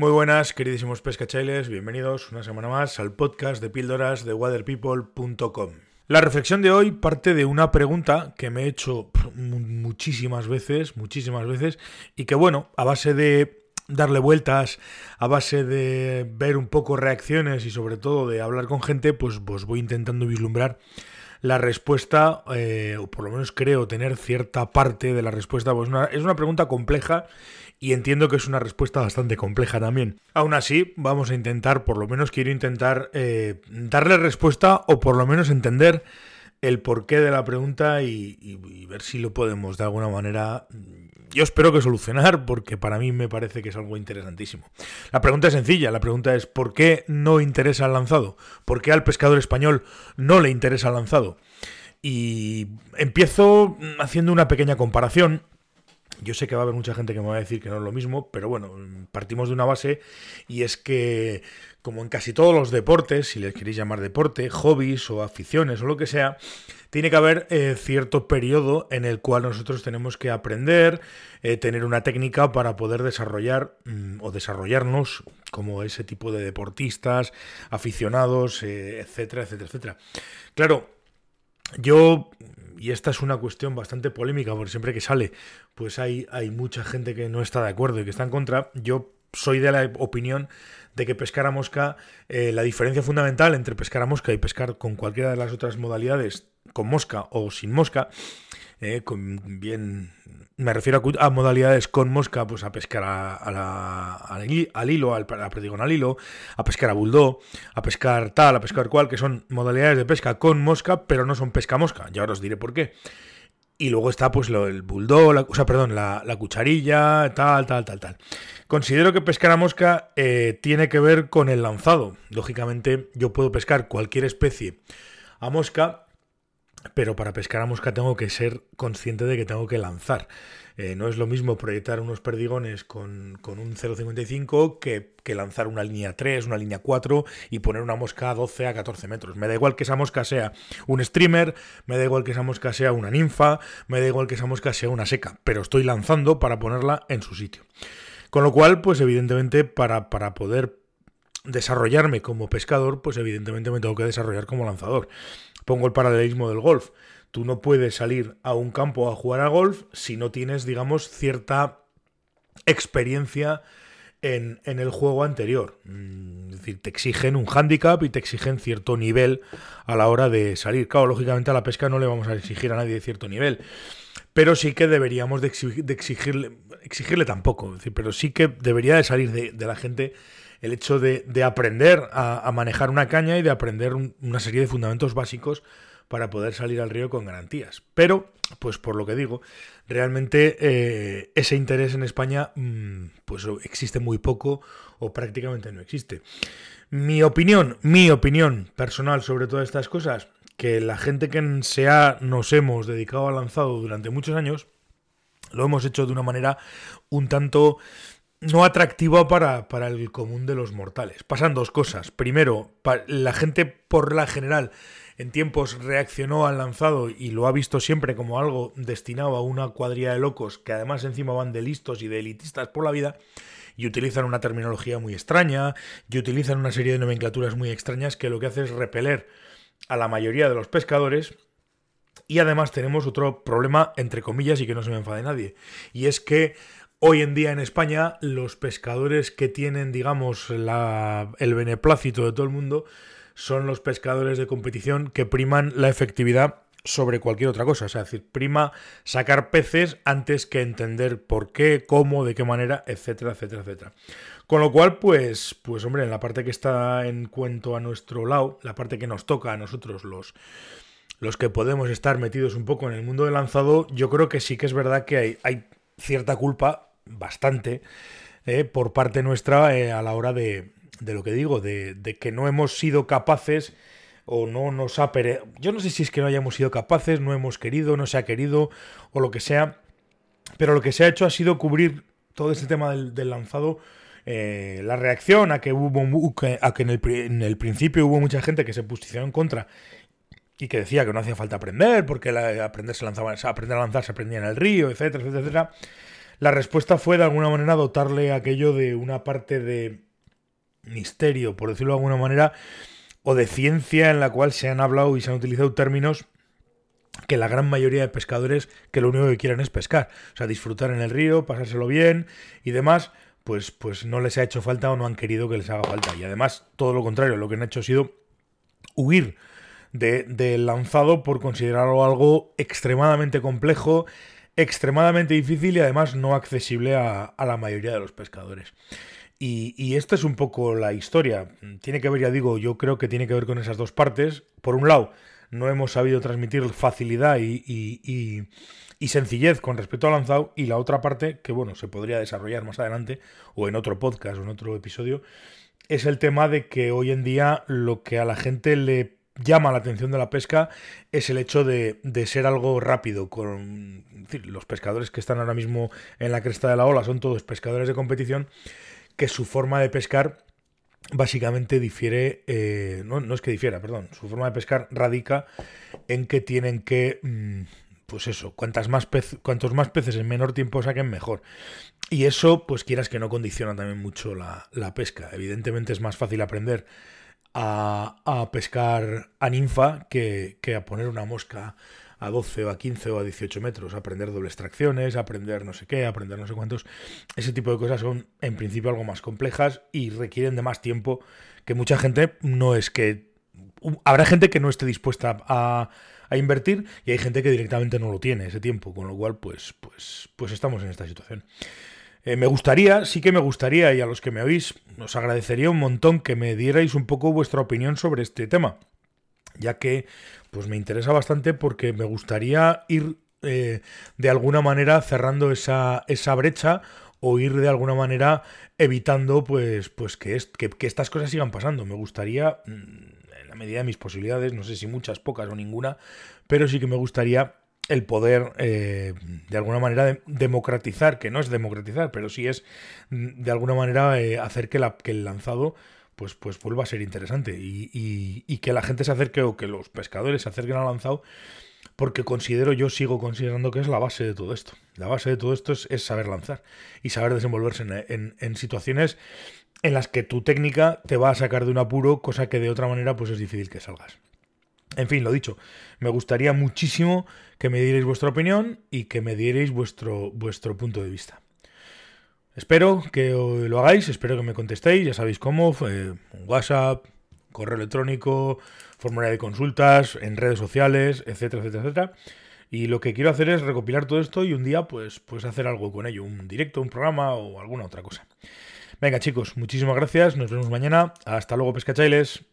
Muy buenas, queridísimos pescachailes, bienvenidos una semana más al podcast de píldoras de waterpeople.com. La reflexión de hoy parte de una pregunta que me he hecho muchísimas veces, muchísimas veces, y que bueno, a base de darle vueltas, a base de ver un poco reacciones y sobre todo de hablar con gente, pues, pues voy intentando vislumbrar la respuesta, eh, o por lo menos creo tener cierta parte de la respuesta. Pues es una pregunta compleja y entiendo que es una respuesta bastante compleja también. Aún así, vamos a intentar, por lo menos quiero intentar eh, darle respuesta o por lo menos entender el porqué de la pregunta y, ver si lo podemos de alguna manera, yo espero que solucionar, porque para mí me parece que es algo interesantísimo. La pregunta es sencilla, la pregunta es ¿por qué no interesa el lanzado? ¿Por qué al pescador español no le interesa el lanzado? Y empiezo haciendo una pequeña comparación yo sé que va a haber mucha gente que me va a decir que no es lo mismo, pero bueno, partimos de una base y es que, como en casi todos los deportes, si les queréis llamar deporte, hobbies o aficiones o lo que sea, tiene que haber eh, cierto periodo en el cual nosotros tenemos que aprender, eh, tener una técnica para poder desarrollar mm, o desarrollarnos como ese tipo de deportistas, aficionados, eh, etcétera, etcétera, etcétera. Claro, yo y esta es una cuestión bastante polémica, porque siempre que sale, pues hay, hay mucha gente que no está de acuerdo y que está en contra. Yo soy de la opinión de que pescar a mosca, eh, la diferencia fundamental entre pescar a mosca y pescar con cualquiera de las otras modalidades, con mosca o sin mosca, eh, bien me refiero a, modalidades con mosca, pues a pescar al hilo, al, a, al hilo, a pescar a bulldog, a pescar tal, a pescar cual, que son modalidades de pesca con mosca, pero no son pesca mosca. Ya os diré por qué. Y luego está pues el bulldog, o sea, perdón, la, cucharilla, tal, tal, tal, tal. Considero que pescar a mosca eh, tiene que ver con el lanzado. Lógicamente, yo puedo pescar cualquier especie a mosca, pero para pescar a mosca tengo que ser consciente de que tengo que lanzar. Eh, no es lo mismo proyectar unos perdigones con, un 0,55 que, que, lanzar una línea 3, una línea 4 y poner una mosca a 12 a 14 metros. Me da igual que esa mosca sea un streamer, me da igual que esa mosca sea una ninfa, me da igual que esa mosca sea una seca, pero estoy lanzando para ponerla en su sitio. Con lo cual, pues evidentemente para, para poder desarrollarme como pescador, pues evidentemente me tengo que desarrollar como lanzador. Pongo el paralelismo del golf. Tú no puedes salir a un campo a jugar a golf si no tienes, digamos, cierta experiencia en, el juego anterior. Mm, es decir, te exigen un handicap y te exigen cierto nivel a la hora de salir. Claro, lógicamente a la pesca no le vamos a exigir a nadie de cierto nivel. Pero sí que deberíamos de, exigirle, exigirle tampoco, pero sí que debería de salir de la gente el hecho de, aprender a, manejar una caña y de aprender una serie de fundamentos básicos para poder salir al río con garantías. Pero, pues por lo que digo, realmente eh, ese interés en España mm, pues existe muy poco o prácticamente no existe. Mi opinión, mi opinión personal sobre todas estas cosas, que la gente que se nos hemos dedicado al lanzado durante muchos años, lo hemos hecho de una manera un tanto no atractivo para, para, el común de los mortales. Pasan dos cosas. Primero, la gente por la general en tiempos reaccionó al lanzado y lo ha visto siempre como algo destinado a una cuadrilla de locos que además encima van de listos y de elitistas por la vida y utilizan una terminología muy extraña y utilizan una serie de nomenclaturas muy extrañas que lo que hace es repeler a la mayoría de los pescadores y además tenemos otro problema, entre comillas, y que no se me enfade nadie. Y es que Hoy en día en España, los pescadores que tienen, digamos, el beneplácito de todo el mundo son los pescadores de competición que priman la efectividad sobre cualquier otra cosa. Es decir, prima sacar peces antes que entender por qué, cómo, de qué manera, etcétera, etcétera, etcétera. Con lo cual, pues, pues hombre, en la parte que está en cuento a nuestro lado, la parte que nos toca a nosotros los los que podemos estar metidos un poco en el mundo del lanzado, yo creo que sí que es verdad que hay cierta culpa bastante eh, por parte nuestra eh, a la hora de, de lo que digo, de, que no hemos sido capaces o no nos ha... Yo no sé si es que no hayamos sido capaces, no hemos querido, no se ha querido o lo que sea, pero lo que se ha hecho ha sido cubrir todo este tema del, lanzado. Eh, la reacción a que hubo a que en el, en el, principio hubo mucha gente que se posicionó en contra y que decía que no hacía falta aprender porque la, aprender, se lanzaba, aprender a lanzar se aprendía en el río, etcétera, etcétera, etcétera. La respuesta fue de alguna manera dotarle aquello de una parte de misterio, por decirlo de alguna manera, o de ciencia en la cual se han hablado y se han utilizado términos que la gran mayoría de pescadores que lo único que quieren es pescar, o sea, disfrutar en el río, pasárselo bien y demás, pues, pues no les ha hecho falta o no han querido que les haga falta. Y además, todo lo contrario, lo que han hecho ha sido huir del de lanzado por considerarlo algo extremadamente complejo, extremadamente difícil y además no accesible a, a la mayoría de los pescadores. Y, y, esta es un poco la historia. Tiene que ver, ya digo, yo creo que tiene que ver con esas dos partes. Por un lado, no hemos sabido transmitir facilidad y, sencillez con respecto al lanzado. Y la otra parte, que bueno, se podría desarrollar más adelante, o en otro podcast o en otro episodio, es el tema de que hoy en día lo que a la gente le llama la atención de la pesca es el hecho de, ser algo rápido. Con los pescadores que están ahora mismo en la cresta de la ola son todos pescadores de competición, que su forma de pescar básicamente difiere, eh, no, no, es que difiera, perdón, su forma de pescar radica en que tienen que, mm, pues eso, cuantas más cuantos más peces en menor tiempo saquen, mejor. Y eso, pues quieras que no condiciona también mucho la, la pesca. Evidentemente es más fácil aprender a, pescar a ninfa que, que a poner una mosca a 12 o a 15 o a 18 metros, aprender dobles tracciones, aprender no sé qué, aprender no sé cuántos. Ese tipo de cosas son en principio algo más complejas y requieren de más tiempo que mucha gente no es que... Habrá gente que no esté dispuesta a, a invertir y hay gente que directamente no lo tiene ese tiempo, con lo cual pues, pues, pues estamos en esta situación. Eh, me gustaría, sí que me gustaría, y a los que me oís, os agradecería un montón que me dierais un poco vuestra opinión sobre este tema ya que pues me interesa bastante porque me gustaría ir eh, de alguna manera cerrando esa, esa brecha o ir de alguna manera evitando pues, pues que, es, que, estas cosas sigan pasando. Me gustaría, mm, en la medida de mis posibilidades, no sé si muchas, pocas o ninguna, pero sí que me gustaría el poder eh, de alguna manera democratizar, que no es democratizar, pero sí es mm, de alguna manera eh, hacer que, el lanzado pues, pues vuelva a ser interesante y, que la gente se acerque o que los pescadores se acerquen al lanzado, porque considero, yo sigo considerando que es la base de todo esto. La base de todo esto es, saber lanzar y saber desenvolverse en, situaciones en las que tu técnica te va a sacar de un apuro, cosa que de otra manera pues es difícil que salgas. En fin, lo dicho, me gustaría muchísimo que me dierais vuestra opinión y que me dierais vuestro, vuestro punto de vista. Espero que lo hagáis, espero que me contestéis, ya sabéis cómo, eh, WhatsApp, correo electrónico, formulario de consultas, en redes sociales, etcétera, etcétera, etcétera. Y lo que quiero hacer es recopilar todo esto y un día pues, pues hacer algo con ello, un directo, un programa o alguna otra cosa. Venga chicos, muchísimas gracias, nos vemos mañana, hasta luego pescachailes.